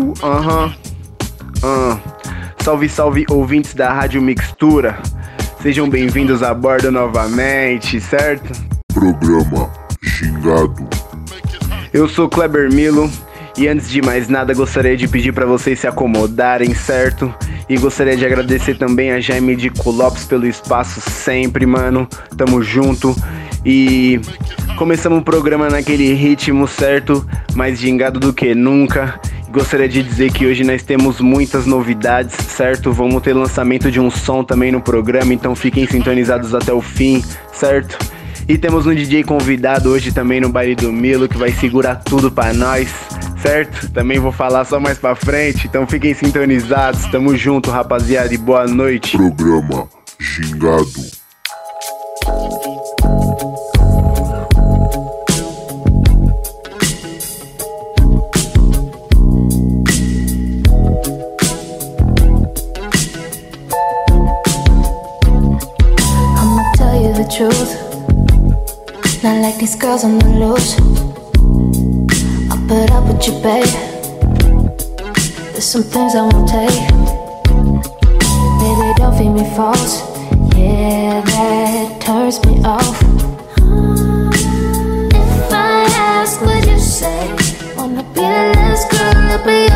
Uh, aham. Uh -huh. uh. Salve, salve ouvintes da Rádio Mixtura. Sejam bem-vindos a bordo novamente, certo? Programa Xingado. Eu sou Kleber Milo e antes de mais nada gostaria de pedir para vocês se acomodarem, certo? E gostaria de agradecer também a Jaime de Lopes pelo espaço sempre, mano. Tamo junto. E começamos o programa naquele ritmo certo, mais gingado do que nunca. Gostaria de dizer que hoje nós temos muitas novidades, certo? Vamos ter lançamento de um som também no programa, então fiquem sintonizados até o fim, certo? E temos um DJ convidado hoje também no baile do Milo que vai segurar tudo para nós, certo? Também vou falar só mais para frente, então fiquem sintonizados. Tamo junto, rapaziada, e boa noite. Programa Gingado. Truth. Not like these girls on the loose. I'll put up with you, babe. There's some things I won't take. Baby, don't feed me false. Yeah, that turns me off. If I ask, would you say? Wanna be the last girl to be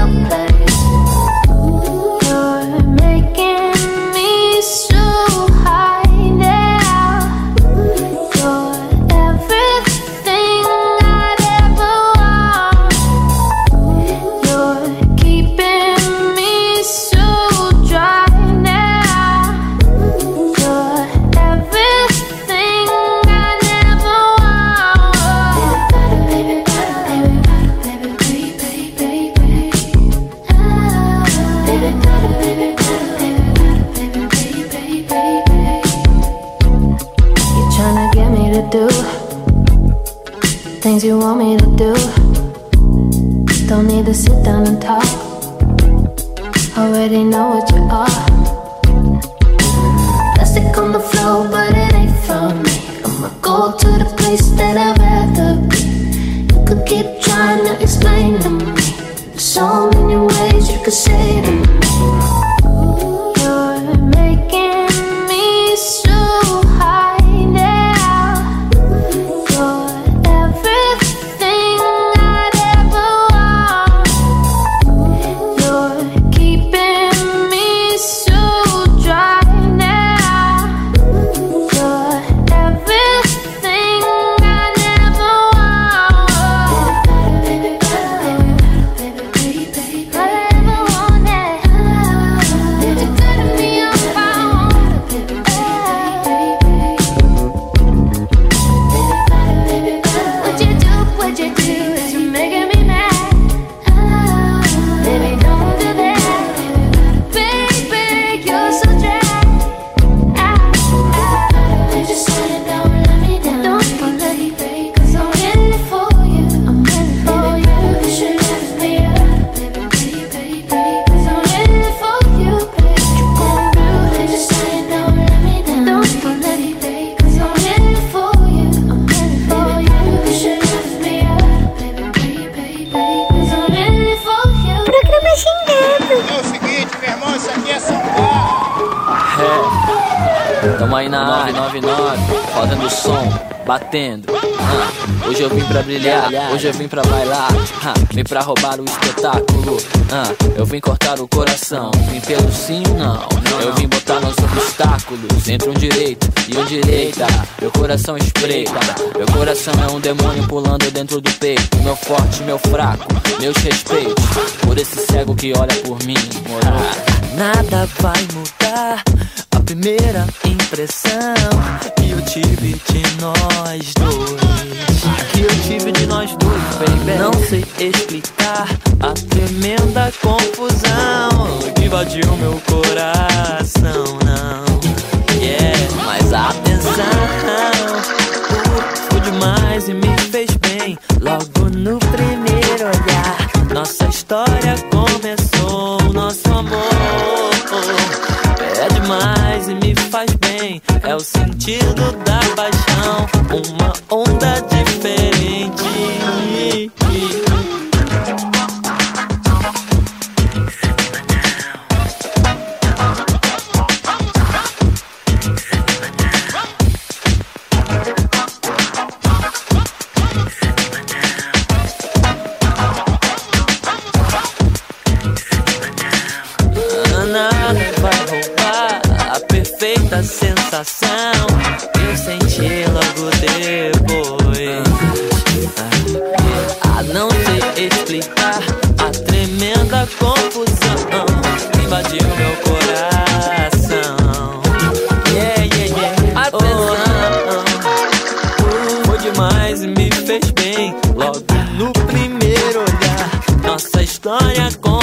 aí na área 99, fazendo som, batendo. Ah, hoje eu vim pra brilhar, hoje eu vim pra bailar. Ah, vim pra roubar o espetáculo. Ah, eu vim cortar o coração, vim pelo sim não. Eu vim botar nos obstáculos entre um direito e um direita. Meu coração espreita, meu coração é um demônio pulando dentro do peito. Meu forte, meu fraco, meus respeitos. Por esse cego que olha por mim. Nada vai mudar primeira impressão que eu tive de nós dois. Que eu tive de nós dois, baby. Não sei explicar a tremenda confusão que invadiu meu coração, não. Yeah, mas atenção, foi demais e me fez bem. Logo no primeiro olhar, nossa história começou, demais e me faz bem. É o sentido da paixão. Uma onda diferente. sensação eu senti logo depois. a não sei explicar a tremenda confusão invadiu meu coração. Yeah, yeah, yeah. Oh, oh, oh, foi demais e me fez bem logo no primeiro olhar. Nossa história aconteceu.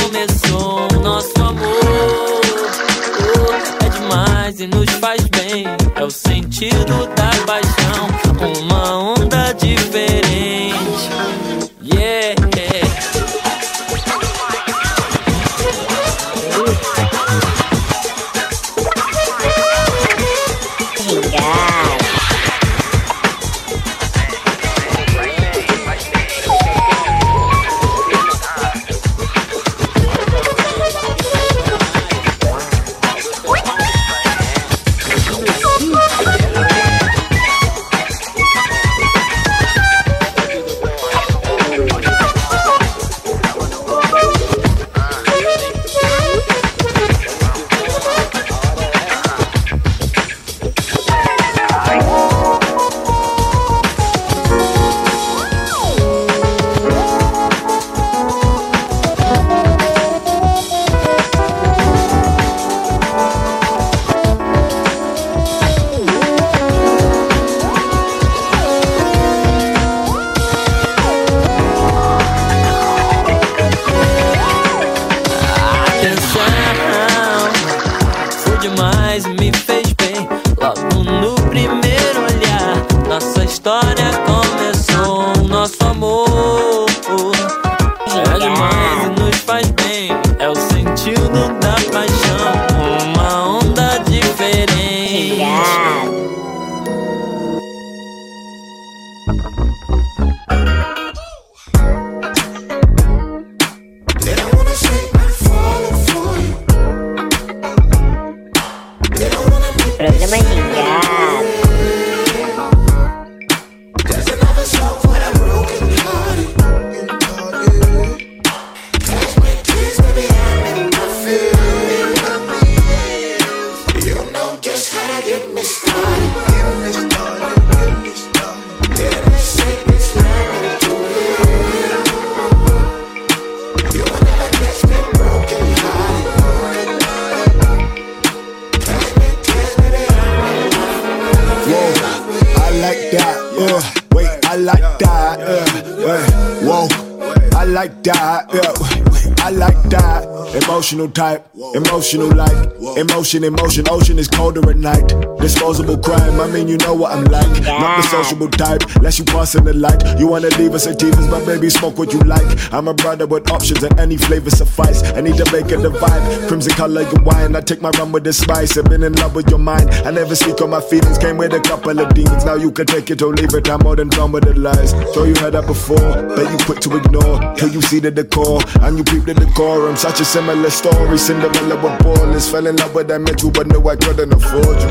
Emotional type, emotional like, emotion, emotion. Ocean is colder at night. Disposable crime. I mean, you know what I'm like. Not the sociable type. Less you pass in the light. You wanna leave us sativas, but baby, smoke what you like. I'm a brother with options and any flavor suffice. I need to make a divide. Crimson color your wine. I take my rum with the spice. I've been in love with your mind. I never speak on my feelings. Came with a couple of demons. Now you can take it or leave it. I'm more than done with the lies. Sure you heard that before, but you quick to ignore. Till you see the decor and you peep the decorum. Such a similar story. Cinderella with ballers. Fell in love with that metal, but no, I couldn't afford you.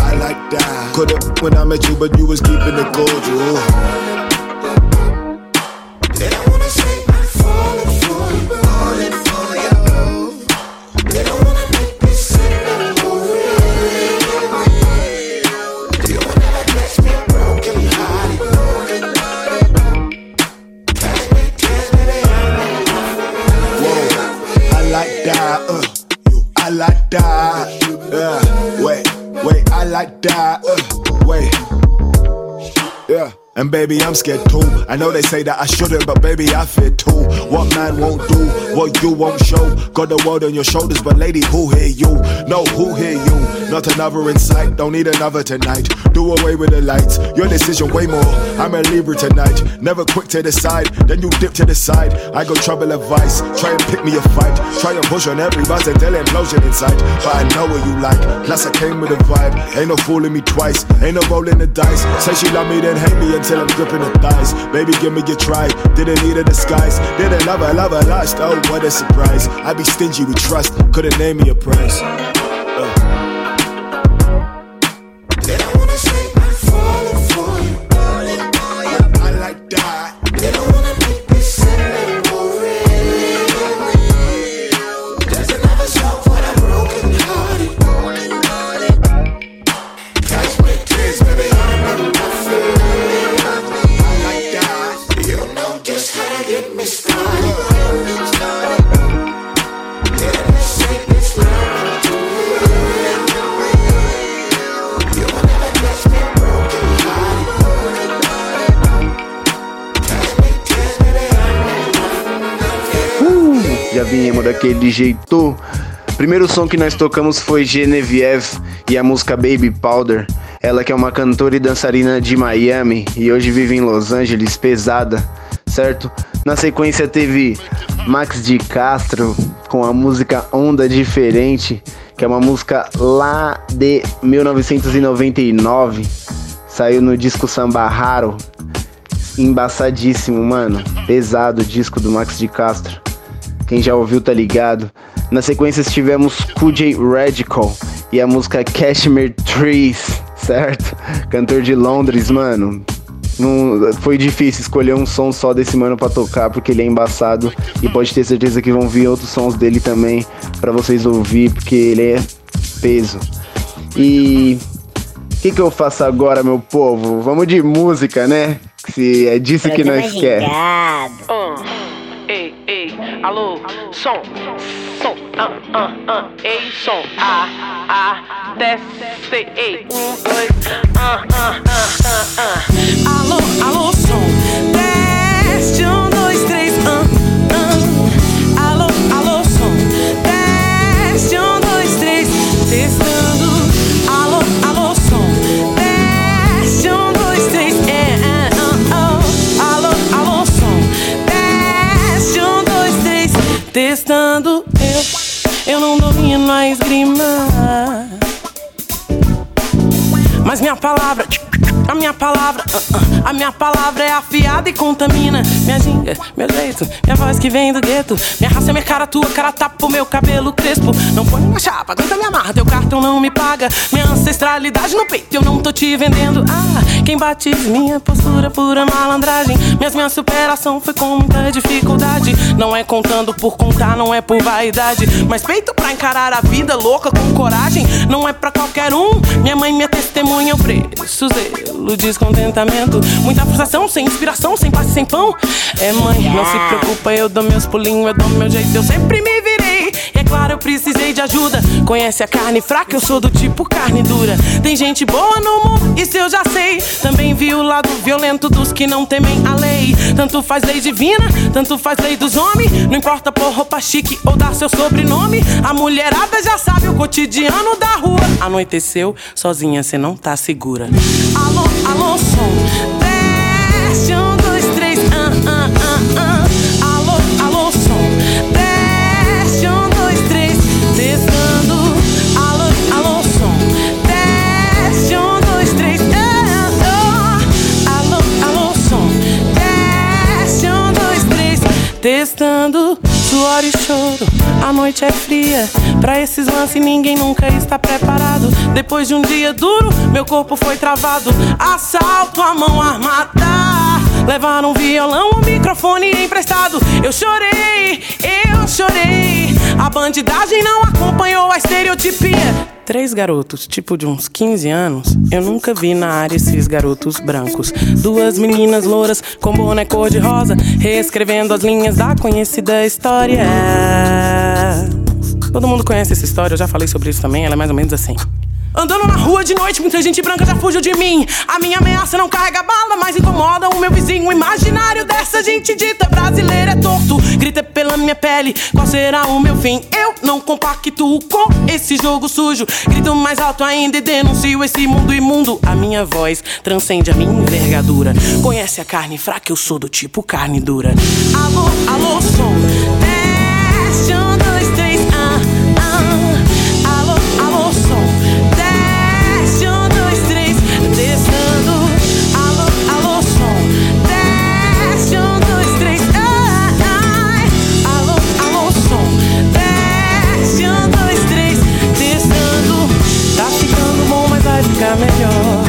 I like that. Could've when I met you, but you was keeping it cordial. Whoa, And baby, I'm scared too. I know they say that I shouldn't, but baby, I fear too. What man won't do, what you won't show. Got the world on your shoulders, but lady, who hear you? No, who hear you? Not another in sight, don't need another tonight. Do away with the lights, your decision way more. I'm a Libra tonight, never quick to decide. Then you dip to the side. I go trouble advice, try and pick me a fight. Try and push on every buzz until implosion inside. But I know what you like, plus I came with a vibe. Ain't no fooling me twice, ain't no rolling the dice. Say she love me, then hate me until I'm gripping her thighs. Baby, give me a try, didn't need a disguise. Didn't love her, love her lost. Oh, what a surprise. I be stingy with trust, couldn't name me a price. Daquele jeito. Primeiro som que nós tocamos foi Genevieve e a música Baby Powder. Ela que é uma cantora e dançarina de Miami e hoje vive em Los Angeles, pesada, certo? Na sequência teve Max de Castro com a música Onda Diferente, que é uma música lá de 1999. Saiu no disco Samba Raro. Embaçadíssimo, mano. Pesado o disco do Max de Castro. Quem já ouviu tá ligado. Na sequência tivemos Cool J Radical e a música Cashmere Trees, certo? Cantor de Londres, mano. Não, foi difícil escolher um som só desse mano pra tocar, porque ele é embaçado e pode ter certeza que vão vir outros sons dele também pra vocês ouvir, porque ele é peso. E o que, que eu faço agora, meu povo? Vamos de música, né? Se é disso que nós quer. Alô, som, som, ah, ah, ah, ei, som, ah, ah, desce, ei, um, dois, ah, ah, ah, ah, ah. Alô, alô, som, teste, um, dois, três, esgrima mas minha palavra, a minha palavra, ah, ah, a minha palavra é afiada e contamina. Minha ginga, meu jeito, minha voz que vem do gueto. Minha raça é minha cara, tua cara tapa o meu cabelo crespo. Não põe na chapa, aguenta minha marra, teu cartão não me paga. Minha ancestralidade no peito, eu não tô te vendendo. Ah, quem bate minha postura, pura malandragem. Minhas, minha superação foi com muita dificuldade. Não é contando por contar, não é por vaidade. Mas peito pra encarar a vida louca com coragem. Não é pra qualquer um. Minha mãe, minha testemunha, eu preço zelo, descontentamento. Muita frustração, sem inspiração, sem passe, sem pão. É mãe, não se preocupa, eu dou meus pulinhos, eu dou meu jeito, eu sempre me virei. E é claro, eu precisei de ajuda. Conhece a carne fraca, eu sou do tipo carne dura. Tem gente boa no mundo, isso eu já sei. Também vi o lado violento dos que não temem a lei. Tanto faz lei divina, tanto faz lei dos homens. Não importa por roupa chique ou dar seu sobrenome. A mulherada já sabe o cotidiano da rua. Anoiteceu, sozinha cê não tá segura. Alô, alô, som. Testando. Suor e choro, a noite é fria. Pra esses lances ninguém nunca está preparado. Depois de um dia duro, meu corpo foi travado. Assalto a mão armada. Levaram um violão, um microfone emprestado. Eu chorei, eu chorei. A bandidagem não acompanhou a estereotipia. Três garotos, tipo de uns 15 anos. Eu nunca vi na área esses garotos brancos. Duas meninas louras com boné cor-de-rosa, reescrevendo as linhas da conhecida história. Todo mundo conhece essa história, eu já falei sobre isso também, ela é mais ou menos assim. Andando na rua de noite, muita gente branca já fugiu de mim. A minha ameaça não carrega bala, mas incomoda o meu vizinho imaginário dessa gente dita brasileira é torto. Grita pela minha pele, qual será o meu fim? Eu não compactuo com esse jogo sujo. Grito mais alto ainda e denuncio esse mundo imundo. A minha voz transcende a minha envergadura. Conhece a carne fraca, eu sou do tipo carne dura. Alô, alô, som. Bom, mas vai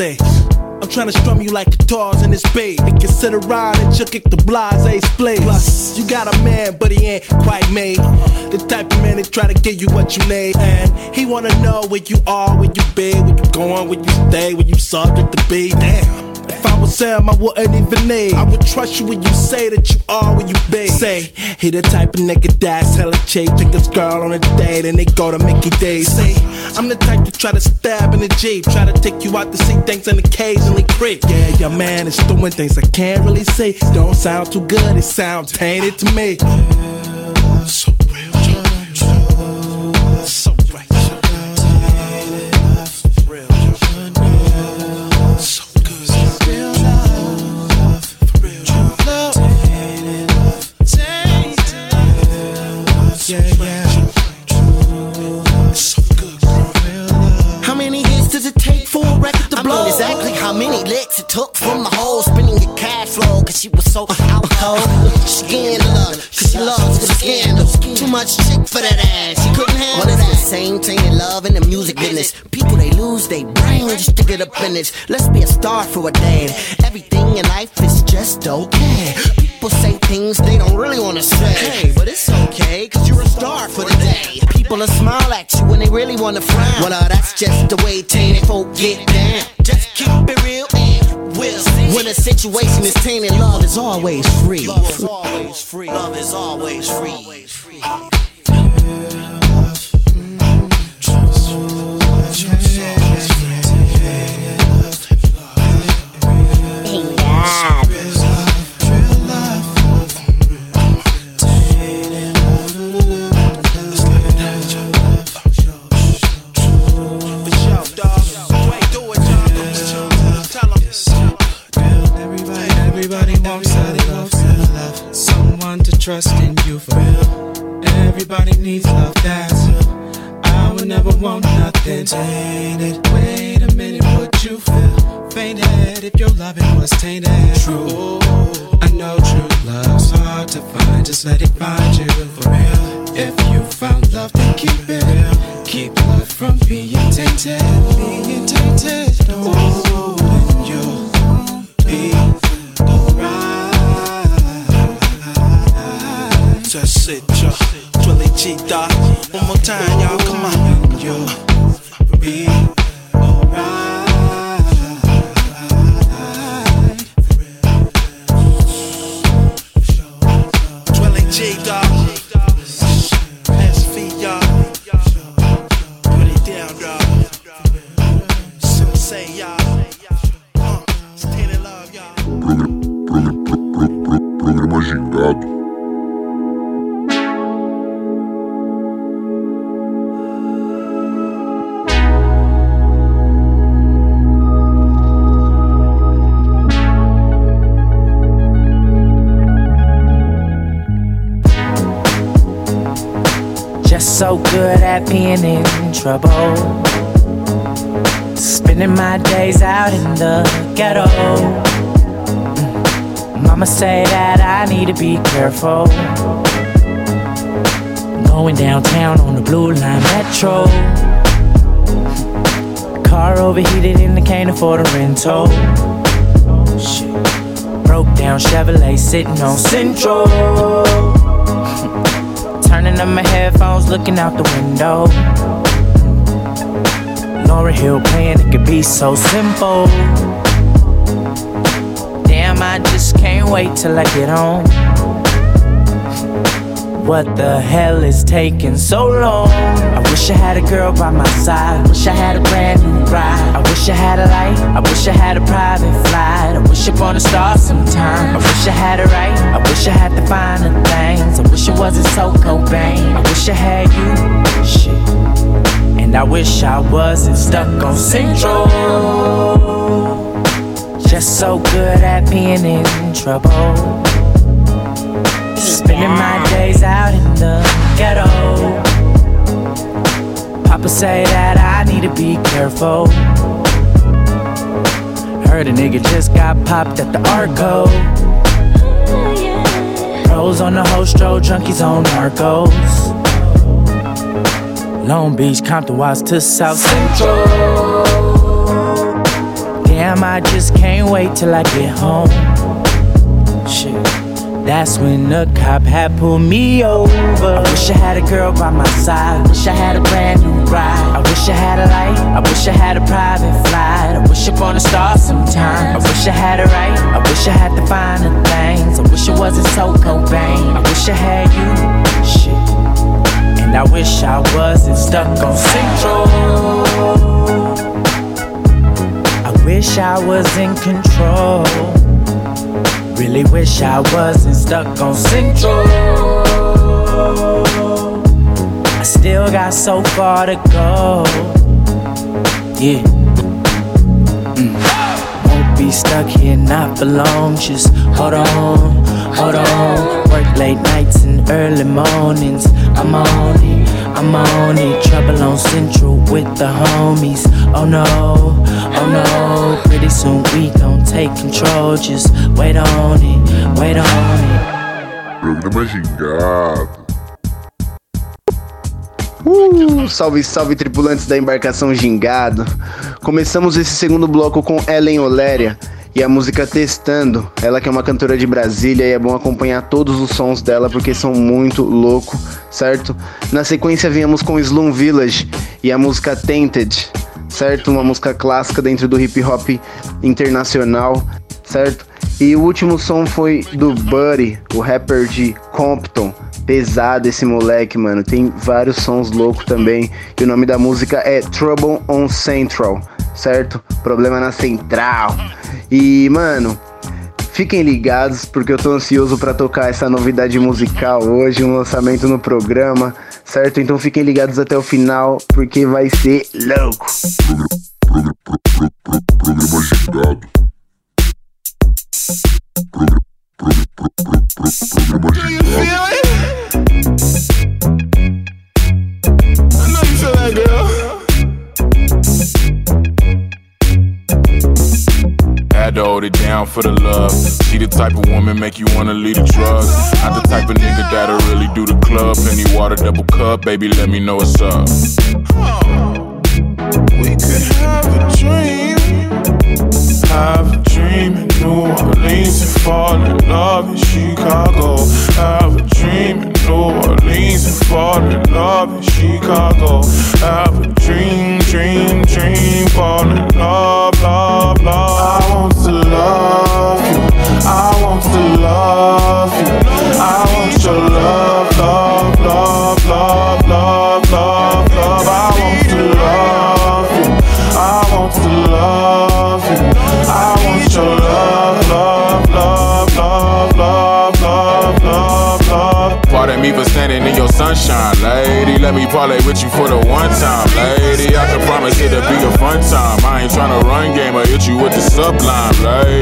intimacy. I'm trying to strum you like guitars in this beat. And consider riding and kick the blase split. Plus, you got a man, but he ain't quite made. Uh-huh. The type of man that try to give you what you need. And he wanna know where you are, where you be, where you going, where you stay, where you subject to be. Damn. Sam, I wouldn't even need. I would trust you when you say that you are where you be. Say, he the type of nigga that's hella cheap. Take his girl on a date and they go to Mickey D's. Say, I'm the type to try to stab in the Jeep. Try to take you out to see things and occasionally creep. Yeah, your man is doing things I can't really say. Don't sound too good, it sounds tainted to me. So so out cold. She gained love, cause she loves the scandal Too much chick for that ass, she couldn't handle well, the same thing in love in the music business. People they lose their brain just to get up in it. Let's be a star for a day. Everything in life is just okay. People say things they don't really wanna say. Hey, but it's okay, cause you're a star for the day. People will smile at you when they really wanna frown. Well, uh, that's just the way tainted folk get down. Just keep it real and we'll see When a situation is tainted, love is always free. Love is always free. Love is always free. For trust in you for real. Everybody needs love, that's it. I would never want nothing tainted. Wait a minute, would you feel fainted if your loving was tainted? True, I know true love's hard to find. Just let it find you for real. If you found love, then keep it real. Keep love from being tainted, being tainted. Oh, and you'll be sit, y'all. Twilly G dot. One more time, y'all. Come on. You'll trouble. Spending my days out in the ghetto. Mm. Mama say that I need to be careful. Going downtown on the blue line metro. Car overheated and I can't afford a rental. Shit. Broke down Chevrolet sitting on Central. Turning up my headphones, looking out the window. Lauryn Hill playing, it could be so simple. Damn, I just can't wait till I get home. What the hell is taking so long? I wish I had a girl by my side. I wish I had a brand new ride. I wish I had a light. I wish I had a private flight. I wish upon a star sometime. I wish I had it right. I wish I had the finer things. I wish it wasn't so Cobain. I wish I had you. Shit. And I wish I wasn't stuck on Central. Just so good at being in trouble. Spending my days out in the ghetto. Papa say that I need to be careful. Heard a nigga just got popped at the Arco. Pros on the hostro, junkies on narcos. Long Beach, Compton, Watts to South Central. Damn, I just can't wait till I get home. Shit. That's when the cop had pulled me over. I wish I had a girl by my side. Wish I had a brand new ride. I wish I had a light. I wish I had a private flight. I wish upon a star sometime. I wish I had it right. I wish I had the finer things. I wish it wasn't so Cobain. I wish I had you. Shit. And I wish I wasn't stuck on Central. I wish I was in control. Really wish I wasn't stuck on Central. I still got so far to go. Yeah. Mm. Won't be stuck here, not for long. Just hold on, hold on. Work late nights and early mornings. I'm on it, I'm on it. Trouble on Central with the homies. Oh no, oh no. Pretty soon we gon' take control. Just wait on it, wait on it. Programa Gingado. Uh, salve, salve, tripulantes da embarcação Gingado. Começamos esse segundo bloco com Ellen Oléria e a música Testando. Ela que é uma cantora de Brasília e é bom acompanhar todos os sons dela porque são muito louco, certo? Na sequência viemos com Slum Village e a música Tainted, certo? Uma música clássica dentro do hip hop internacional, certo? E o último som foi do Buddy, o rapper de Compton. Pesado esse moleque, mano. Tem vários sons loucos também. E o nome da música é Trouble on Central, certo? Problema na Central. E, mano, fiquem ligados porque eu tô ansioso para tocar essa novidade musical hoje, um lançamento no programa, certo? Então fiquem ligados até o final porque vai ser louco. Programa, programa. I know you feel girl. Had to hold it down for the love. She the type of woman make you wanna leave the drugs. Not the type of nigga that'll really do the club. Penny water, double cup, baby, let me know what's up. We could have a dream. Have a dream in New Orleans and fall in love in Chicago. Have a dream in New Orleans and fall in love in Chicago. Have a dream, dream, dream, fall in love, love, love. Want your love, love, love, love, love, love, love. I want to love you. I want to love you. I want your love, love, love, love, love, love, love, love. Pardon me for standing in your sunshine, lady. Let me parlay with you for the one time, lady. I can promise it'll be a fun time. I ain't tryna run game, I hit you with the sublime, lady.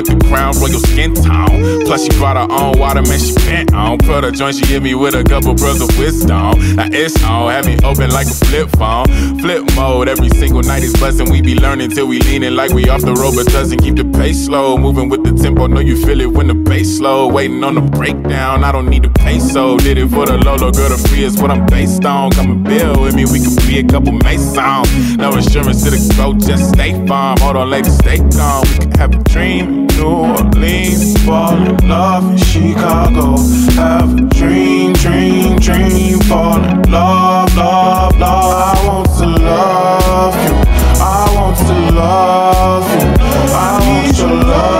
With the crown royal skin tone. Plus she brought her own water, man. She bent on. Put her joint, she hit me with a couple bros of wisdom. Now it's on, have me open like a flip phone. Flip mode, every single night is buzzing. We be learning till we leaning like we off the road, but doesn't keep the pace slow. Moving with the tempo, know you feel it when the bass slow. Waiting on the breakdown, I don't need the peso. Did it for the Lolo, girl, the free is what I'm based on. Come and build with me, we can be a couple masons. No insurance to the go, just stay farm. Hold on, lady, stay calm. We can have a dream New Orleans, fall in love in Chicago. Have a dream, dream, dream, fall in love, love, love. I want to love you. I want to love you. I want your love, love,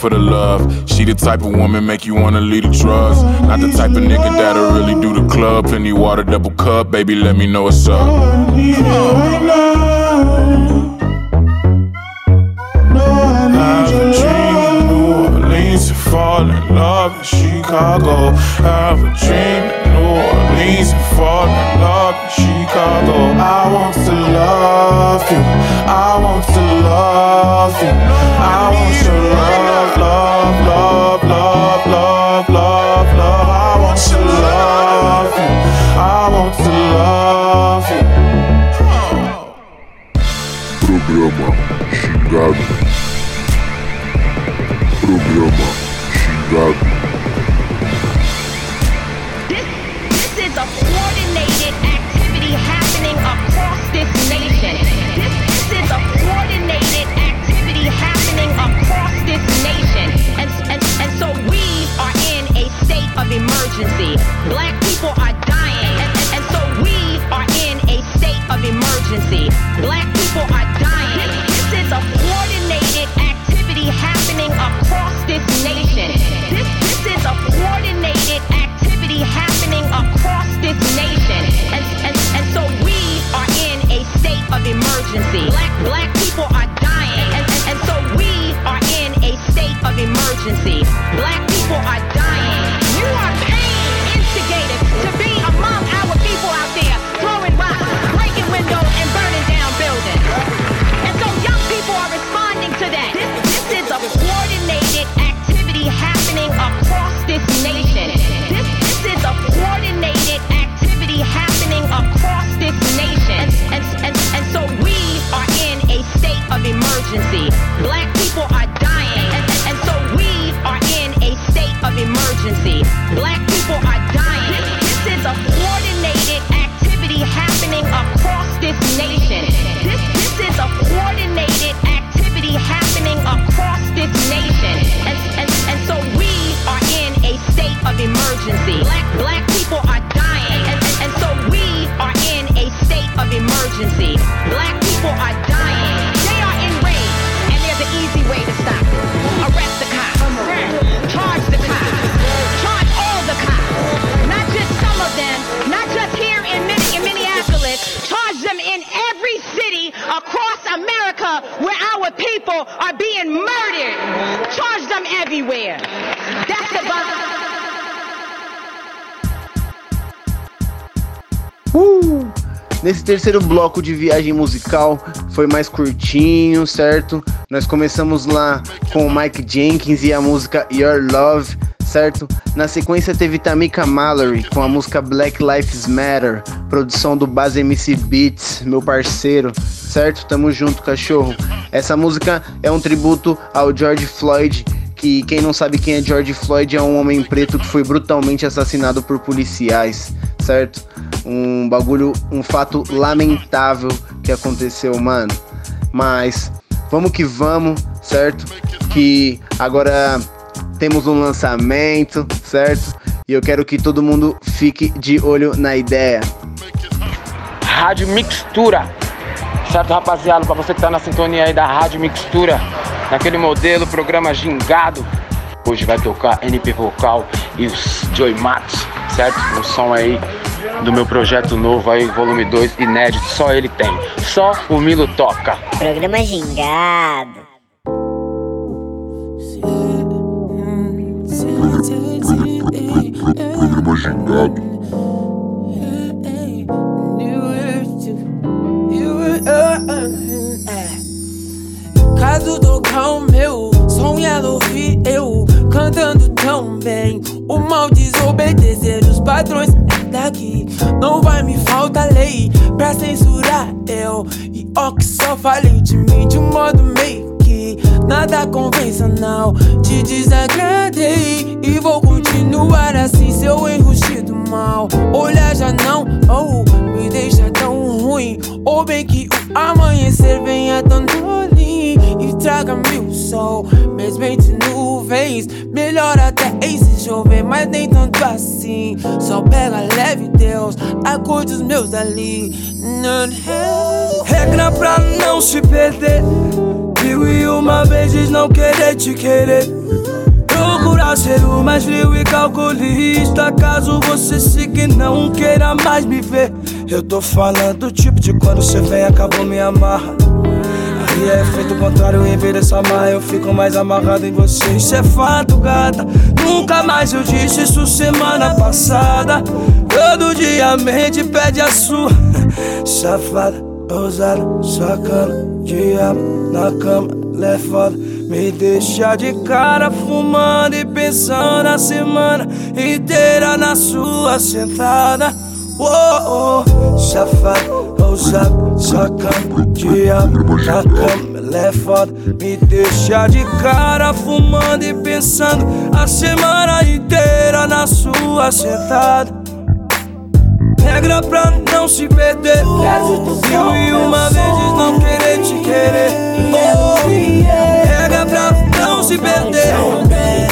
for the love. She the type of woman make you wanna lead the drugs. Not the type of nigga that'll really do the club. Plenty water, double cup, baby, let me know what's up. Fall in love in Chicago. Have a dream in New Orleans and fall in love in Chicago. I want to love you. I want to love you. I want to love, love, love, love, love, love, love. I want to love you. I want to love you. Programa Gingado. Programa Gingado. This is a coordinated activity happening across this nation. This, this is a coordinated activity happening across this nation. And, and, and so we are in a state of emergency. Black people are dying. And, and, and so we are in a state of emergency. Black people are dying. This is a coordinated activity happening across this nation. Emergency. Black, black people are dying. And, and, and so we are in a state of emergency. Black people are dying. You are paying instigators to be among our people out there throwing rocks, breaking windows, and burning down buildings. And so young people are responding to that. This, this is a coordinated activity happening across this nation. Emergency. Black people are dying. And, and, and so we are in a state of emergency. Black people are dying. This, is a coordinated activity happening across this nation. This, this is a coordinated activity happening across this nation. And, and, and so we are in a state of emergency. Black, black people are dying. And, and, and so we are in a state of emergency. Black people are dying. Our people are being murdered. Charge them everywhere. That's the bottom. Uh! Nesse terceiro bloco de viagem musical foi mais curtinho, certo? Nós começamos lá com o Mike Jenkins e a música Your Love, certo? Na sequência teve Tamika Mallory com a música Black Lives Matter, produção do Base MC Beats, meu parceiro, certo? Tamo junto, cachorro. Essa música é um tributo ao George Floyd, que quem não sabe quem é George Floyd é um homem preto que foi brutalmente assassinado por policiais, certo? Um bagulho, um fato lamentável que aconteceu, mano. Mas vamos que vamos, certo? Que agora temos um lançamento, certo? E eu quero que todo mundo fique de olho na ideia. Rádio Mixtura. Certo, rapaziada? Pra você que tá na sintonia aí da Rádio Mixtura, naquele modelo, programa gingado. Hoje vai tocar NP Vocal e os Joy Max, certo? Um som aí do meu projeto novo aí, volume 2, inédito, só ele tem. Só o Milo toca. Programa Gingado. Programa Gingado. Caso do cão meu, ela ouvi eu cantando tão bem. O mal desobedecer os padrões daqui. Não vai me faltar lei pra censurar eu. E ó que só falei de mim de um modo meio nada convencional. Te desagradei e vou continuar assim. Seu enrustido mal, olhar já não, oh, me deixa tão ruim. Ou bem que o amanhecer venha tão dolinho e traga-me o sol, mesmo entre nuvens. Melhor até em se chover, mas nem tanto assim. Só pega leve, Deus, a cor dos meus ali. Regra pra não se perder. E uma vezes não querer te querer. Procurar ser o mais frio e calculista. Caso você siga e não queira mais me ver. Eu tô falando do tipo de quando você vem, acabou me amarra. Aí é efeito contrário, em vez dessa amarra, eu fico mais amarrado em você. Isso é fato, gata. Nunca mais eu disse isso semana passada. Todo dia a mente pede a sua. Safada, ousada, sacana, diabo na cama, levada. Me deixa de cara fumando e pensando a semana inteira na sua sentada. Oh, oh, safada, ousada, sacana, diabo na cama, levada. Me deixa de cara fumando e pensando a semana inteira na sua sentada. Regra pra não se perder. Mil e uma vezes não querer te querer. Regra pra não se perder.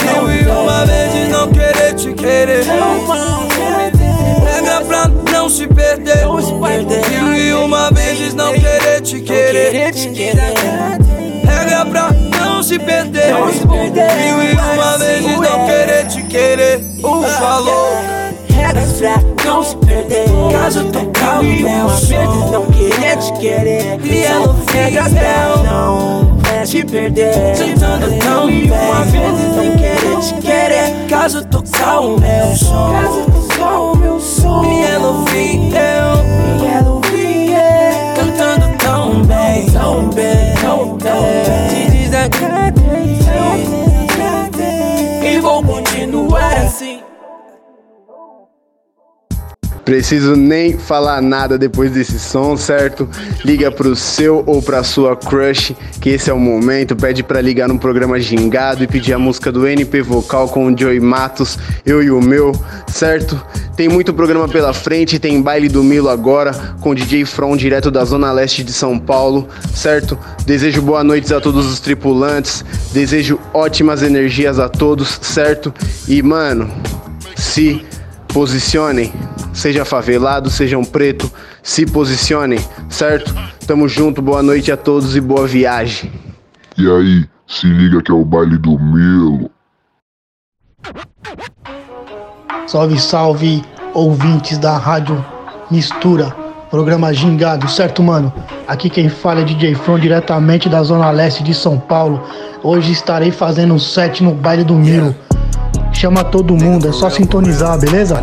Mil e uma vezes não querer te querer. Regra pra não se perder. Mil e uma vezes não querer te querer. Regra pra não se perder. Mil e uma vezes não querer te querer. Falou regras pra não se perder. Caso tocar o meu som, não querer te querer. Criando regras pra não te perder. Tentando tão bem, uma vez não querer te querer. Caso tocar o meu som, caso tocar o meu som, Yellow Fiel, Yellow Fiel. Cantando tão bem, tão bem, tão bem. Preciso nem falar nada depois desse som, certo? Liga pro seu ou pra sua crush, que esse é o momento. Pede pra ligar no programa Gingado e pedir a música do NP Vocal com o Joey Matos, eu e o meu, certo? Tem muito programa pela frente, tem baile do Milo agora com o DJ From direto da Zona Leste de São Paulo, certo? Desejo boa noite a todos os tripulantes, desejo ótimas energias a todos, certo? E mano, se posicionem, seja favelado, seja um preto, se posicionem, certo? Tamo junto, boa noite a todos e boa viagem. E aí, se liga que é o baile do Milo. Salve, salve, ouvintes da Rádio Mistura, programa Gingado, certo, mano? Aqui quem fala é DJ From, diretamente da Zona Leste de São Paulo. Hoje estarei fazendo um set no baile do Milo. Chama todo mundo, é só sintonizar, beleza?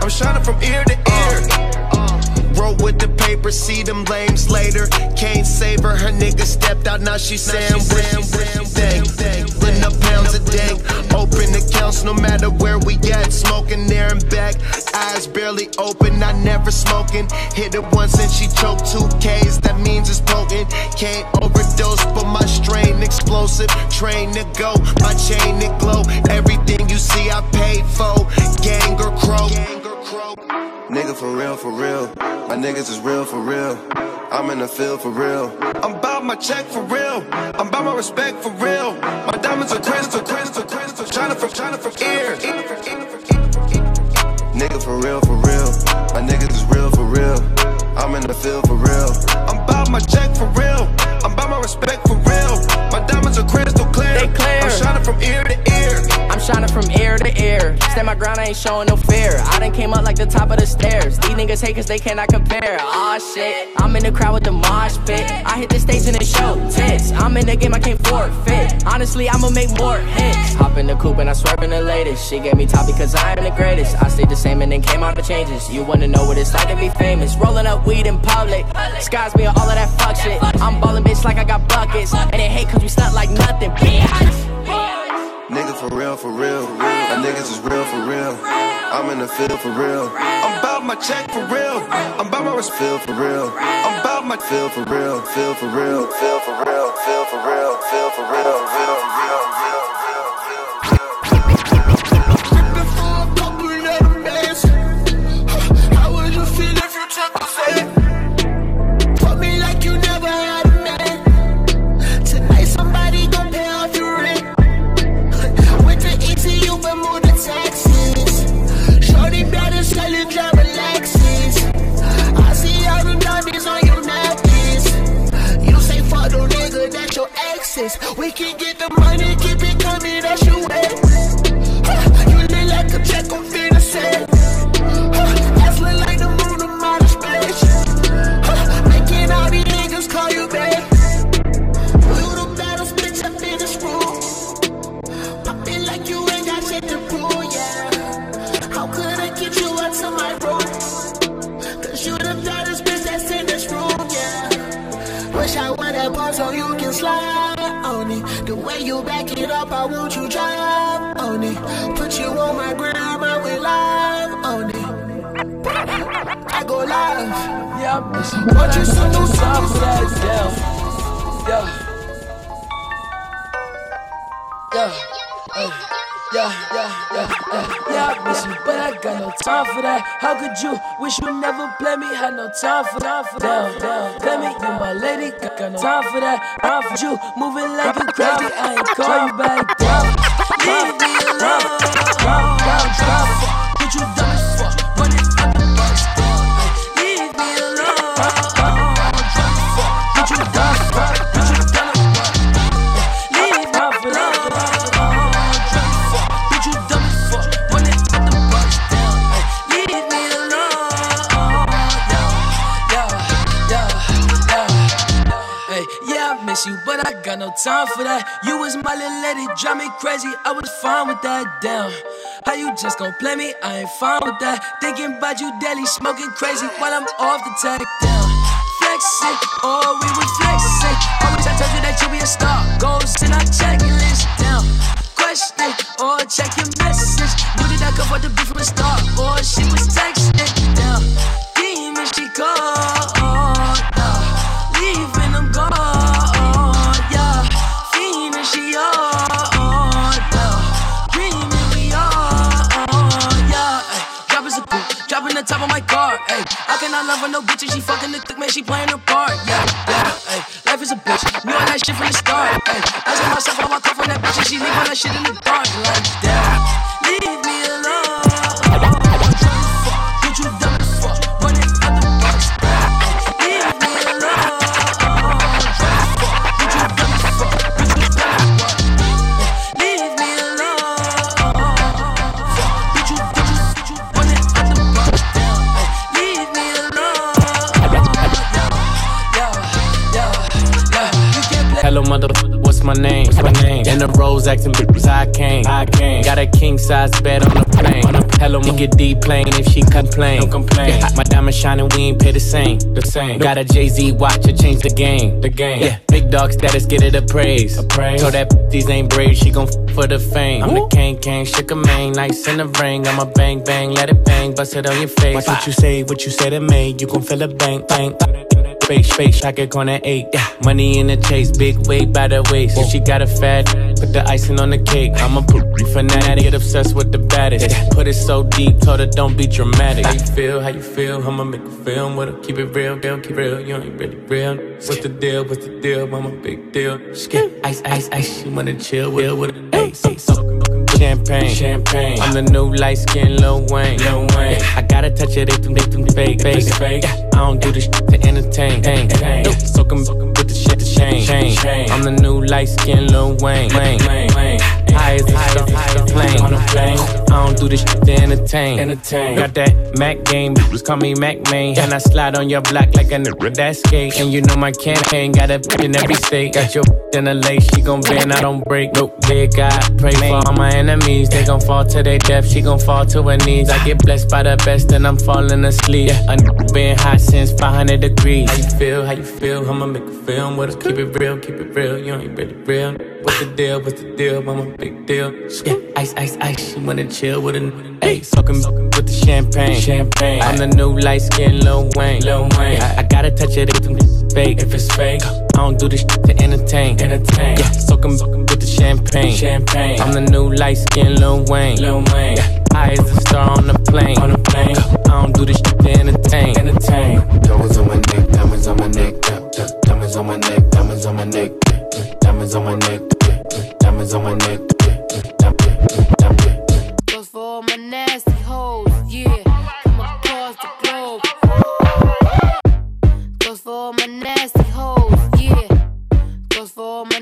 I'm shining from ear to paper, see them lames later. Can't save her, her nigga stepped out, now she's saying what she saying. Putting up pounds a day. Open accounts no matter where we at. Smoking there and back. Eyes barely open, I never smoking. Hit it once and she choked two K's, that means it's potent. Can't overdose, but my strain explosive. Train to go, my chain to glow. Everything you see, I paid for. Gang or crow. Nigga for real, for real. My niggas is real for real. I'm in the field for real. I'm about my check for real. I'm about my respect for real. My diamonds are crystal, crystal, crystal. Shining from, shining from ear. Nigga for real, for real. My niggas is real for real. I'm in the field for real. I'm about my check for real. I'm about my respect for real. My diamonds are crystal clear. They clear. I'm shining from ear to ear. Shining from ear to ear. Stand my ground, I ain't showing no fear. I done came up like the top of the stairs. These niggas hate cause they cannot compare. Aw shit, I'm in the crowd with the mosh pit. I hit the stage and it show tits. I'm in the game, I can't forfeit. Honestly, I'ma make more hits. Hop in the coupe and I swerve in the latest. She gave me top because I am the greatest. I stayed the same and then came out the changes. You wanna know what it's like to be famous? Rolling up weed in public. Skies me all of that fuck shit. I'm ballin' bitch like I got buckets. And they hate cause we stunt like nothing, bitch. Nigga for real, for real. My niggas is real for real. I'm in the field for real. I'm about my check for real. I'm about my res- feel for real. I'm about my feel for real, feel for real, feel for real, feel for real, feel for real, feel for real, real, exes. We can get the money, keep it coming, that's your way. Eh? For that. You was my little lady, drive me crazy. I was fine with that. Damn, how you just gon' play me? I ain't fine with that. Thinking about you daily, smoking crazy while I'm off the tag. Down, flexing, oh we was flexing. Top of my car. Can I love her no bitch and she fucking the thick man? She playing her part. Yeah, yeah, life is a bitch. Knew all that shit from the start. Ay, asking myself how I come from that bitch and she leave all that shit in the dark. Like that, leave me the rose acting bitches, I came. I came. Got a king size bed on the plane. Hello, nigga D plane if she complain. Don't complain. Yeah, my diamond shining, we ain't pay the same. The same. Got a Jay Z watch to change the game. The game. Yeah, big dog status, get it a praise. A praise. Told that these ain't brave, she gon' f for the fame. I'm the king, king, shook a mane, nice in the ring. I'm a bang, bang, let it bang, bust it on your face. Watch what you say, what you say to me, you gon' feel a bang, bang. Space, space, I get on eight. Yeah. Money in the chase, big weight by the waist. If she got a fat, put the icing on the cake. I'm a poopy fanatic, get obsessed with the baddest. Put it so deep, told her don't be dramatic. How you feel? How you feel? I'ma make a film with her. Keep it real, girl, keep it real. You ain't really real. What's the deal? What's the deal? I'm a big deal. Skip, ice, ice, ice. She wanna chill with, with an ace. So champagne, champagne. I'm the new light skin Lil Wayne. Lil Wayne. I gotta touch it, they them, they them fake, fake, fake. Yeah, I don't do this to entertain. Dang, dang. Soak 'em with the shit change. I'm the new light skin Lil Wayne. High as a star, high as a plane. On a plane. I don't do this shit to entertain. Entertain. Got that Mac game, just call me Mac main. And I slide on your block like a nigga that skate. And you know my campaign got a bitch in every state. Got your in the lake, she gon' bend, I don't break. Nope, big God, pray for all my enemies. They gon' fall to their death, she gon' fall to her knees. I get blessed by the best, and I'm falling asleep. Yeah, I n- been hot since 500 degrees. How you feel? How you feel? I'ma make a film with us. Keep it real, keep it real. You ain't really real. What's the deal? What's the deal? I'm a big deal. Yeah, ice, ice, ice. She wanna chill with an Hey, soaking with the champagne. Champagne. I'm the new light skin Lil Wayne. Lil Wayne. I, I gotta touch it if it's fake. If it's fake, I don't do this shit to entertain. Entertain. Yeah, soaking with the champagne. Champagne. I'm the new light skin Lil Wayne. Lil Wayne. Yeah, high as a star on the plane. On the plane. I don't do this shit to entertain. Entertain. Diamonds on my neck, diamonds on my neck, yeah, yeah. diamonds on my neck, diamonds on my neck, yeah, yeah diamonds on my neck. Goes for all my nasty hoes, yeah. From across the globe. Goes for all my nasty hoes, yeah. Goes for all my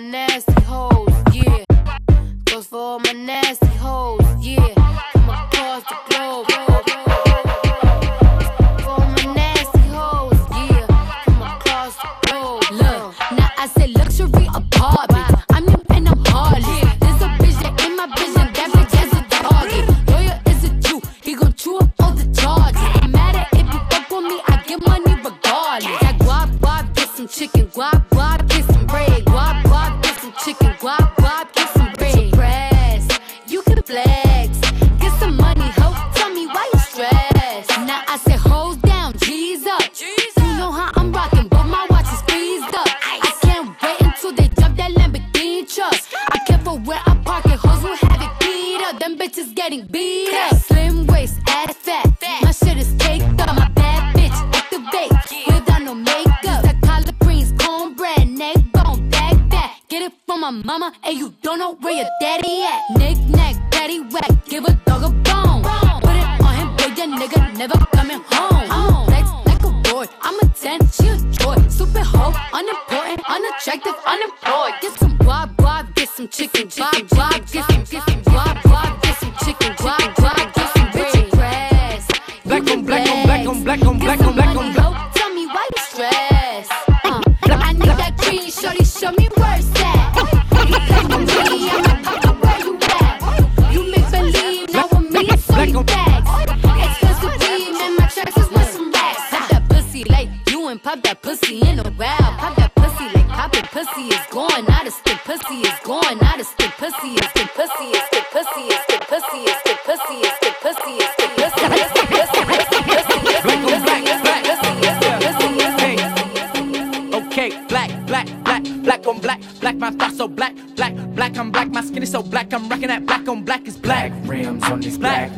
bitches getting beat up. Slim waist, ass fat. My shit is caked up. My bad bitch activate without no makeup. That collard greens, cornbread, neck bone, back that. Get it from my mama, and you don't know where your daddy at. Nick nack,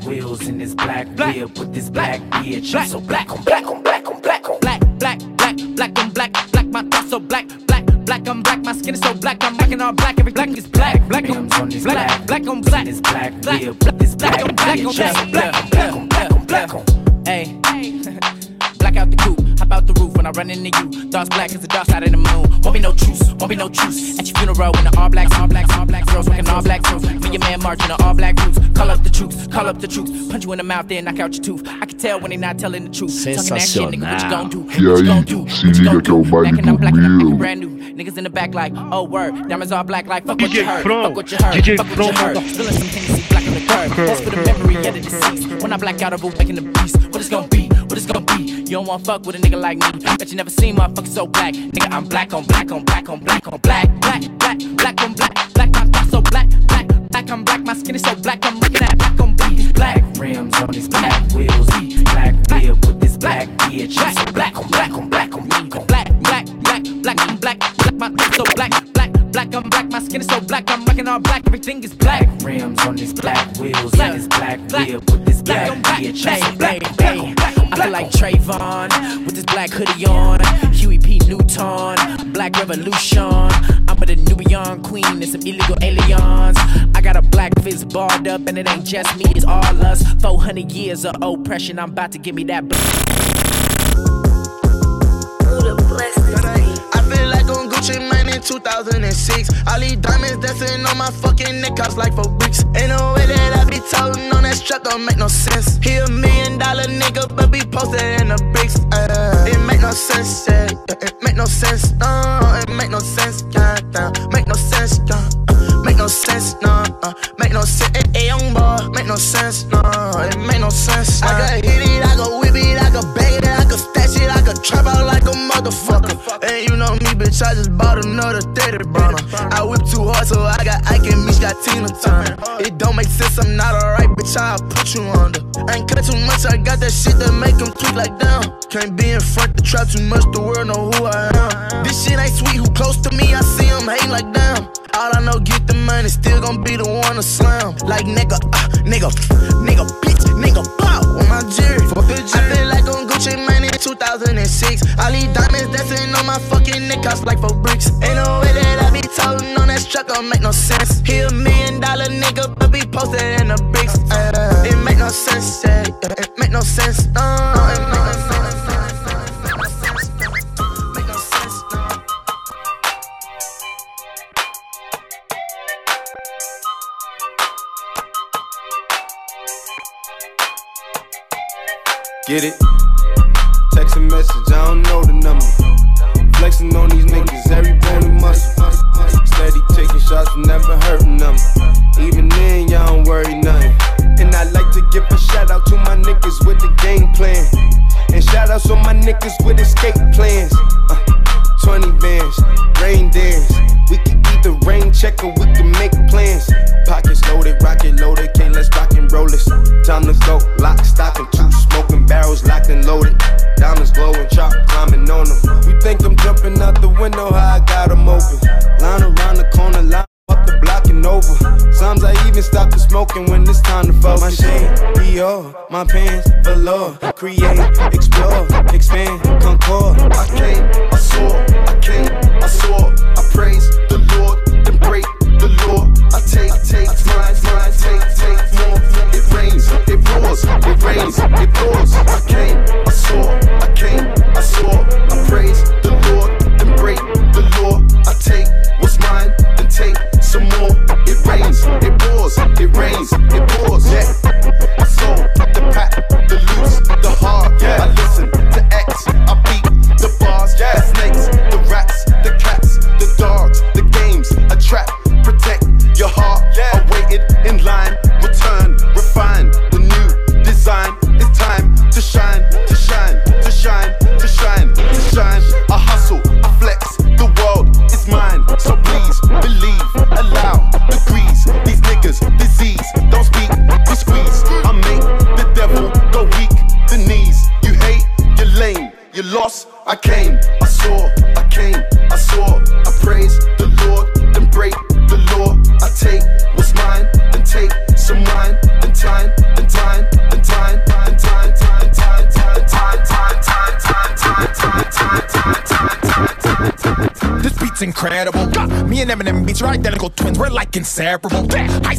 wheels in this black, Black. with this black bitch. I'm so black on black troops, call up the troops. Punch you in the mouth, then knock out your tooth. I can tell when they not telling the truth. Talking that shit, nigga, what you gon' do? What you gon' do? se liga que é o baile Back and I'm do black and I'm brand new. Niggas in the back like, oh word. Diamonds all black like, fuck what you heard. From. Fuck what you heard. DJ fuck what you heard. mother- Spilling some Tennessee black on the curb. That's for the memory of the deceased. When I black out, I will waken the beast. What it's gonna be? What it's gonna be? You don't wanna fuck with a nigga like me. Bet you never seen motherfuckers so black. Nigga, I'm black on black on black on black on black. Black, black, black on black. Black, my thoughts so black. Black, black, I'm black. My skin is so black. I'm looking at black on black. Black. rims on this black, wheels black, whip with this black. I'm so black on black on black on black on. Black, black, black, black, I'm black. Black, my thoughts so black. Black, black, I'm black. My skin is so black. I'm rocking all black. Everything is black. rims on this black, wheels Black. in this black, Black. whip with this Black black on black, bitch. I'm so black, black on black, black on black, black on I feel black like Trayvon with this black hoodie on. Huey P. Newton, Black Revolution. I'm with a Nubian queen and some illegal aliens. I got a black fist barred up, and it ain't just me, it's all us. 400 years of oppression, I'm about to give me that. Gucci Mane in 2006. All these diamonds dancing on my fucking neck, cost like for bricks. Ain't no way that I be toting on that strap, don't make no sense. He a million dollar nigga, but be posted in the bricks. Uh, it make no sense, yeah. It make no sense, no. It make no sense, yeah. yeah. Make no sense, yeah. Uh, make no sense, no. Uh, make no sense, eh, eh, young boy. Make no sense, no. It make no sense. I can hit it, I can whip it, I can bag it, I can I can trap out like a motherfucker. And you know me, bitch, I just bought another 30 burner. I whip too hard, so I got Ike and Mitch got Tina Turner. It don't make sense, I'm not alright, bitch, I'll put you under. I ain't cut too much, I got that shit that make them tweak like down. Can't be in front the trap too much, the world know who I am. This shit ain't sweet, who close to me, I see him hate like damn. All I know, get the money, still gon' be the one to slam. Like nigga, uh, nigga, nigga, bitch, nigga, blow on my jury. Fuck the jury. I feel like on Gucci Mane in 2006. I these diamonds dancing on my fucking neck, cost like for bricks. Ain't no way that I be toting on that truck, don't make no sense. He a million dollar nigga, but be posted in the bricks. Uh, it make no sense, yeah. It make no sense, no. It make no sense. Get it? Flexing on these niggas, every bone and muscle. Steady taking shots, never hurting them. Even then, y'all don't worry nothing. And I like to give a shout out to my niggas with the game plan. And shout outs on my niggas with escape plans. Uh, 20 bands, rain dance. We can keep the rain checker, we can make plans. Pockets loaded, rocket loaded, can't let's rock and roll this. Time to go, lock, stock, and two smoking barrels locked and loaded. Diamonds glowing, chop, climbing on them. We think I'm jumping out the window, how I got them open. Line around the corner, line. Up the block and over. Sometimes I even stop the smoking when it's time to focus. My shade, E R. my pants, below. Create, explore, expand, concord. I came, I saw, I came, I saw. I praise the Lord, then break the law. I take, take, mine, mine, take, take more. It rains, it pours, it rains, it pours. I came, I saw, I came, I saw. I praise the Lord, then break the law. I take rains, it pours, it rains, it pours. Yeah. inseparable.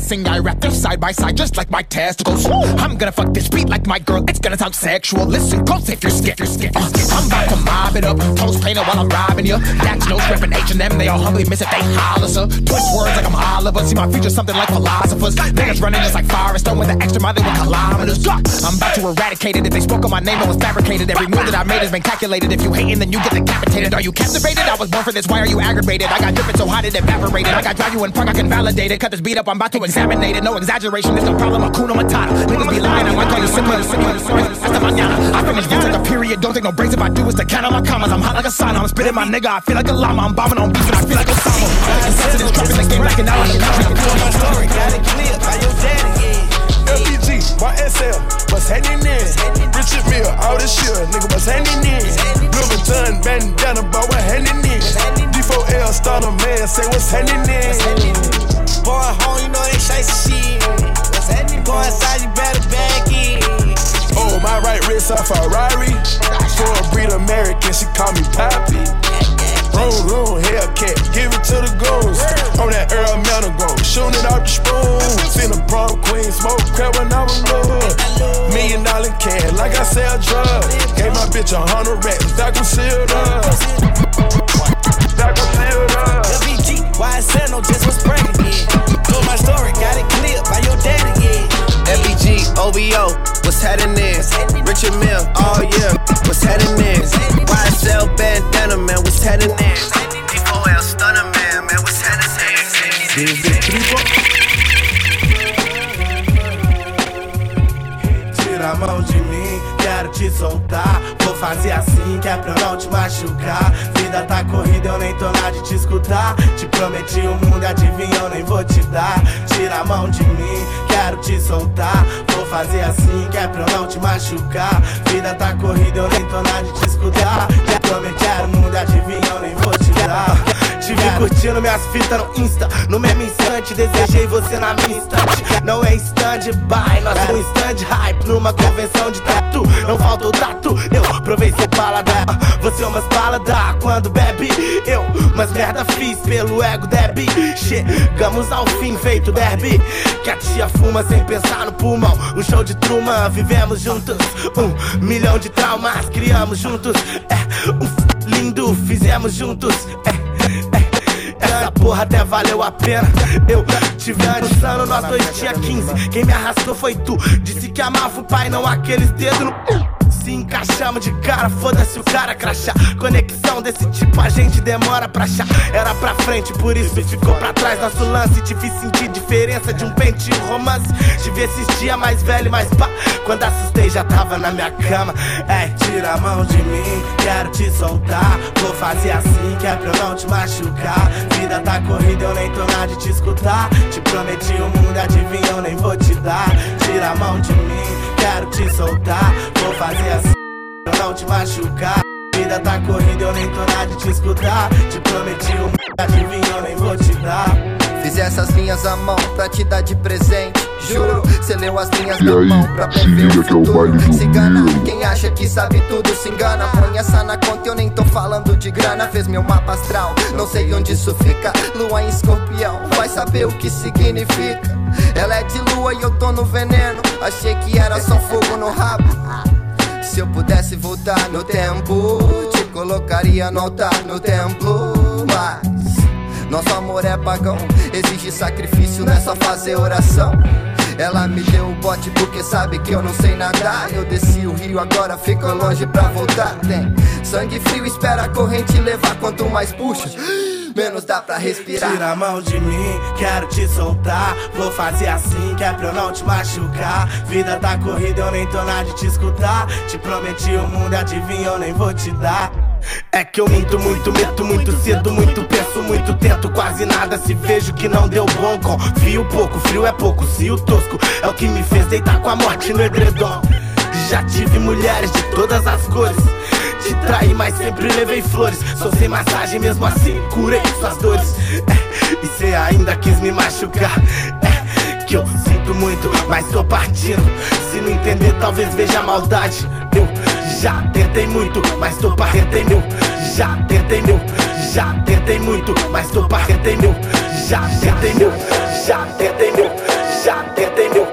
I sing, I rap, they're side by side, just like my testicles. I'm gonna fuck this beat like my girl. It's gonna sound sexual. Listen close if you're scared. You're. Uh, I'm about to mob it up. Toast painter while I'm robbing you. That's no reppin' H&M. They all humbly miss it. They holler, sir. Twist words like I'm Oliver. See my future something like philosophers. Niggas running just like Forrest. Don't with the extra mile, they with kilometers. I'm about to eradicate it. If they spoke on my name, it was fabricated. Every move that I made has been calculated. If you hating, then you get decapitated. Are you captivated? I was born for this. Why are you aggravated? I got dripping so hot it evaporated. I got drive you in park, I can validate it. Cut this beat up, I'm about to it. No exaggeration, there's no problem. Hakuna Matata. Niggas be lying, oh, I might call you similar, similar. Hasta mañana. I finish beats like a period. Don't take no breaks if I do. It's the count of my commas. I'm hot like a sauna. I'm spitting my nigga. I feel like a llama. I'm bombing on beats and I feel like Osama. Insensitive, dropping the game like an hour. my story, got it clear by your daddy. LPG, YSL, what's happening there? Richard Mille, all this shit, nigga, what's happening there? Louis Vuitton, bandana, boy, what happening there? D4L, starter man, say what's happening there? Boy, home, you know they chase shit. What's happening? Go inside, you better back in. Oh, my right wrist a Ferrari. For a breed American, she call me Pappy. Room, room, Hellcat, give it to the goons. On that Earl Mountain Grove, shooting it out the spoon. Seen a prom queen, smoke crap when I was little. Million dollar cash, like I sell drugs. Gave my bitch a hundred racks, that concealed up. That concealed up. LBG, no just was. Told my story, got it clear by your daddy, yeah. FBG, OVO, what's happening? Richard Mille, oh yeah, what's happening? YSL bandana, man, what's happening? D4L stunner, man, man, what's happening? Tira a mão de mim, quero te soltar. Fazer assim que é pra eu não te machucar. Vida tá corrida, eu nem tô lá de te escutar. Te prometi o mundo, adivinha, eu nem vou te dar. Tira a mão de mim, quero te soltar. Vou fazer assim que é pra eu não te machucar. Vida tá corrida, eu nem tô lá de te escutar. Te prometi o mundo, adivinha, eu nem vou te dar. Te vi curtindo minhas fitas no Insta. No mesmo instante, desejei você na minha instante. Não é stand-by, nós um stand hype numa convenção de tatu. Não o tatu, eu provei seu paladar. Você é umas paladar quando bebe. Eu, mas merda fiz pelo ego deb. Chegamos ao fim, feito derby. Que a tia fuma sem pensar no pulmão. Um show de Truman, vivemos juntos. Um milhão de traumas, criamos juntos. É, um lindo, fizemos juntos. É, essa porra até valeu a pena. Eu tive anos ano, nós dois tinha 15. Quem me arrastou foi tu. Disse que amava o pai, não aqueles dedos no. Se encaixamos de cara, foda-se o cara crachá. Conexão desse tipo a gente demora pra achar. Era pra frente, por isso ficou pra trás nosso lance. Te fiz sentir diferença de um pente um romance. Te vi esses dias mais velho, mais pá. Quando assustei já tava na minha cama. É, tira a mão de mim, quero te soltar. Vou fazer assim que é pra eu não te machucar. Vida tá corrida, eu nem tô nada de te escutar. Te prometi o mundo, adivinha, eu nem vou te dar. Tira a mão de mim, quero te soltar. Vou fazer assim pra não te machucar. Vida tá corrida, eu nem tô nada de te escutar. Te prometi o mundo, adivinha, eu nem vou te dar. Fiz essas linhas à mão pra te dar de presente. Juro, cê leu as linhas E na aí, mão pra se prever liga o que é o baile do Se engana, Rio. quem acha que sabe tudo se engana. Põe essa na conta, eu nem tô falando de grana. Fez meu mapa astral, não sei onde isso fica. Lua em escorpião, vai saber o que significa. Ela é de lua e eu tô no veneno. Achei que era só fogo no rabo. Se eu pudesse voltar no tempo, te colocaria no altar no templo. Mas nosso amor é pagão, exige sacrifício, não é só fazer oração. Ela me deu o bote porque sabe que eu não sei nadar. Eu desci o rio, agora fico longe pra voltar. Tem sangue frio, espera a corrente levar. Quanto mais puxa, menos dá pra respirar. Tira a mão de mim, quero te soltar. Vou fazer assim, que é pra eu não te machucar. Vida tá corrida, eu nem tô nada de te escutar. Te prometi o mundo, adivinha, eu nem vou te dar. É que eu minto muito, meto muito cedo, muito penso, muito tento, quase nada se vejo que não deu bom. Confio pouco, frio é pouco, se o tosco é o que me fez deitar com a morte no edredom. Já tive mulheres de todas as cores. Te traí, mas sempre levei flores. Sou sem massagem, mesmo assim curei suas dores. É, e cê ainda quis me machucar. É, que eu sinto muito, mas tô partindo. Se não entender, talvez veja maldade. Eu já tentei muito, mas tô partendo meu. Já tentei meu, já tentei muito, mas tô partendo meu. Já tentei meu, já tentei meu, já tentei meu,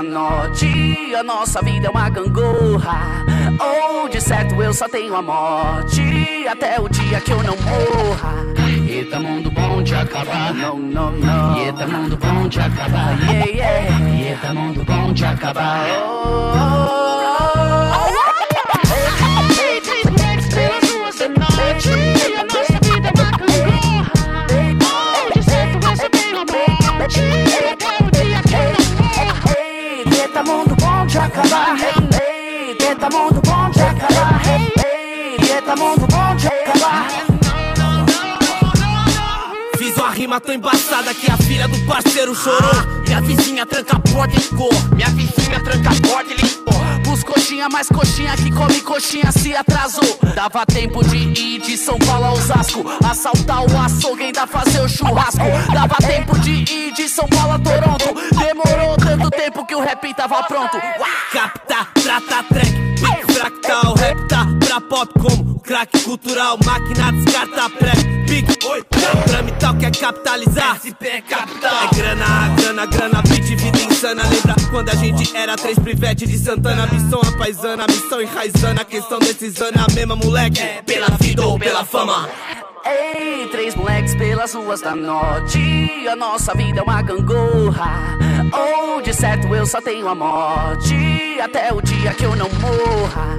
da norte. A nossa vida é uma gangorra. Ou de certo eu só tenho a morte. Até o dia que eu não morra. Eita, mundo bom de acabar. Não, não, não. Eita, mundo bom de acabar. Yeah, yeah. Eita, mundo bom de acabar. Oh, oh, oh. Ei, Rima tão embaçada que a filha do parceiro chorou. Minha vizinha tranca a porta e ligou. Minha vizinha tranca a porta e ligou. Os coxinha mais coxinha que come coxinha se atrasou. Dava tempo de ir de São Paulo a Osasco. Assaltar o açougue ainda fazer o churrasco. Dava tempo de ir de São Paulo a Toronto. Demorou tanto tempo que o rap tava pronto. Capta, trata track, fractal, rap tá pra pop como crack cultural, máquina descarta pré, big, oi, tramital quer capitalizar, SP é capital, é grana, grana, grana, beat, vida insana, lembra quando a gente era três privete de Santana, missão a paisana, missão enraizando, a questão desses anos é a mesma moleque, pela vida ou pela fama. Ei, três moleques pelas ruas da norte. A nossa vida é uma gangorra. Ou de certo eu só tenho a morte. Até o dia que eu não morra.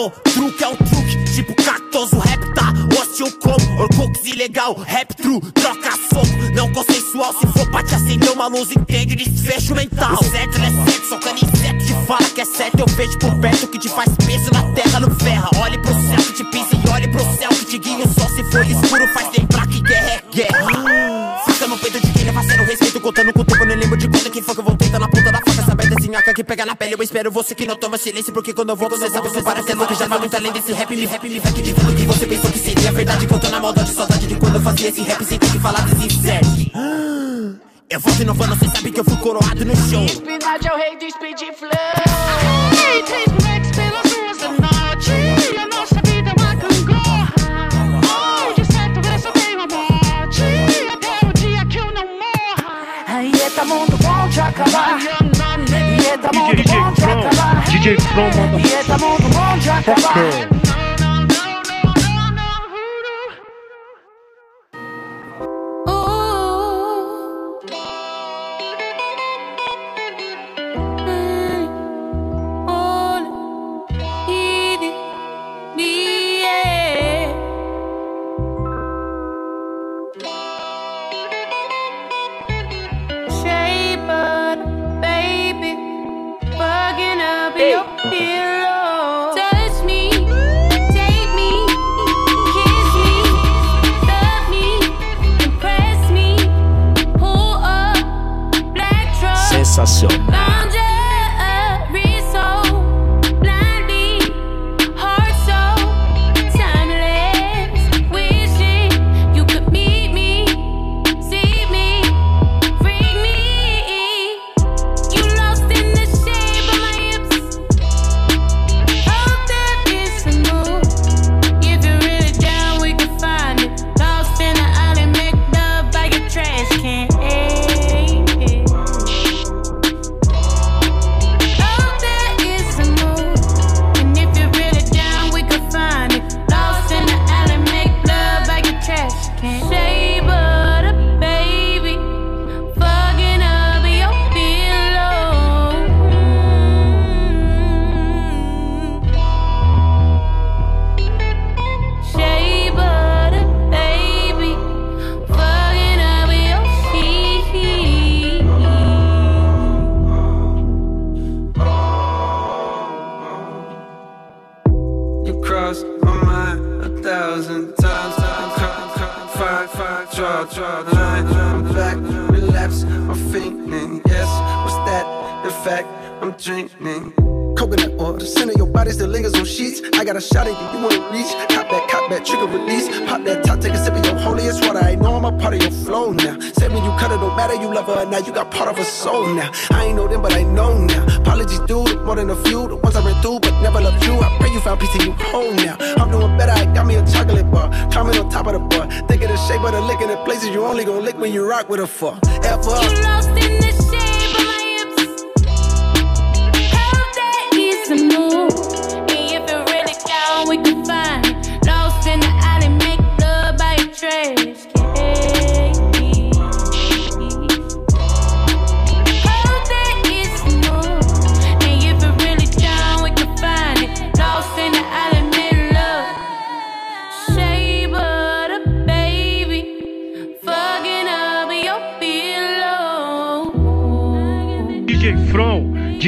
apto, truque é o truque, tipo cactoso, rap tá hostil como Orcox ilegal, rap true, troca soco, não consensual, se for pra te acender uma luz, entende, desfecho mental. O certo não é certo, socando inseto, te fala que é certo, eu vejo por perto que te faz peso na terra, não ferra. Olhe pro céu que te pisa e olhe pro céu que te guia o sol, se for escuro, faz lembrar que guerra é guerra. Faca no peito de quem leva a sério o respeito, contando com o tempo, nem lembro de quando que foi que eu voltei, tá na ponta da faca, saber desse nhaca que pega na pele, eu espero você que não toma silêncio, porque quando eu você sabe, você parece louco, já vai muito além desse rap, me rap, me rap de tudo que você pensou que seria verdade, contando a maldade, saudade de quando eu fazia esse rap sem ter que falar desse set. Eu volto inovando, cê sabe que eu fui coroado no show. Spinach é o rei do speed flow. DJ From, DJ From manda Fucker I'm back, relapse, I'm fainting. Yes, what's that? In fact, I'm drinking. Coconut oil, the center of your body still lingers on sheets. I got a shot at you, you wanna reach. Cop that, cop that, trigger release. Pop that top, take a sip of your holiest water. I know I'm a part of your flow now. Said when you cut it, don't matter, you love her now. You got part of her soul now. I ain't know them, but I know now. Apologies, dude, more than a few. The ones I ran through, but never loved you. I pray you found peace and you home now. I'm doing better, I got me a chocolate bar. Climbing on top of the bar. Think of the shape of the lick in the places you only gonna lick when you rock with a fuck. Ever. You lost in the shape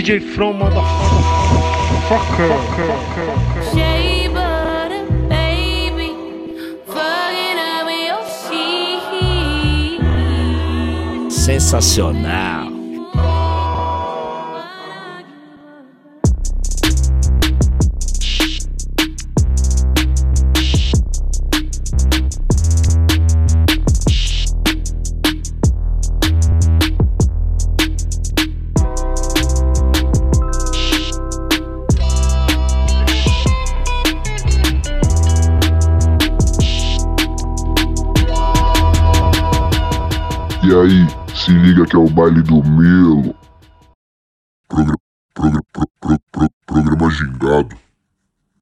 DJ From, motherfucker. Shea butter, baby. Fucking up your sheet. Sensacional. Aí, se liga que é o baile do Milo.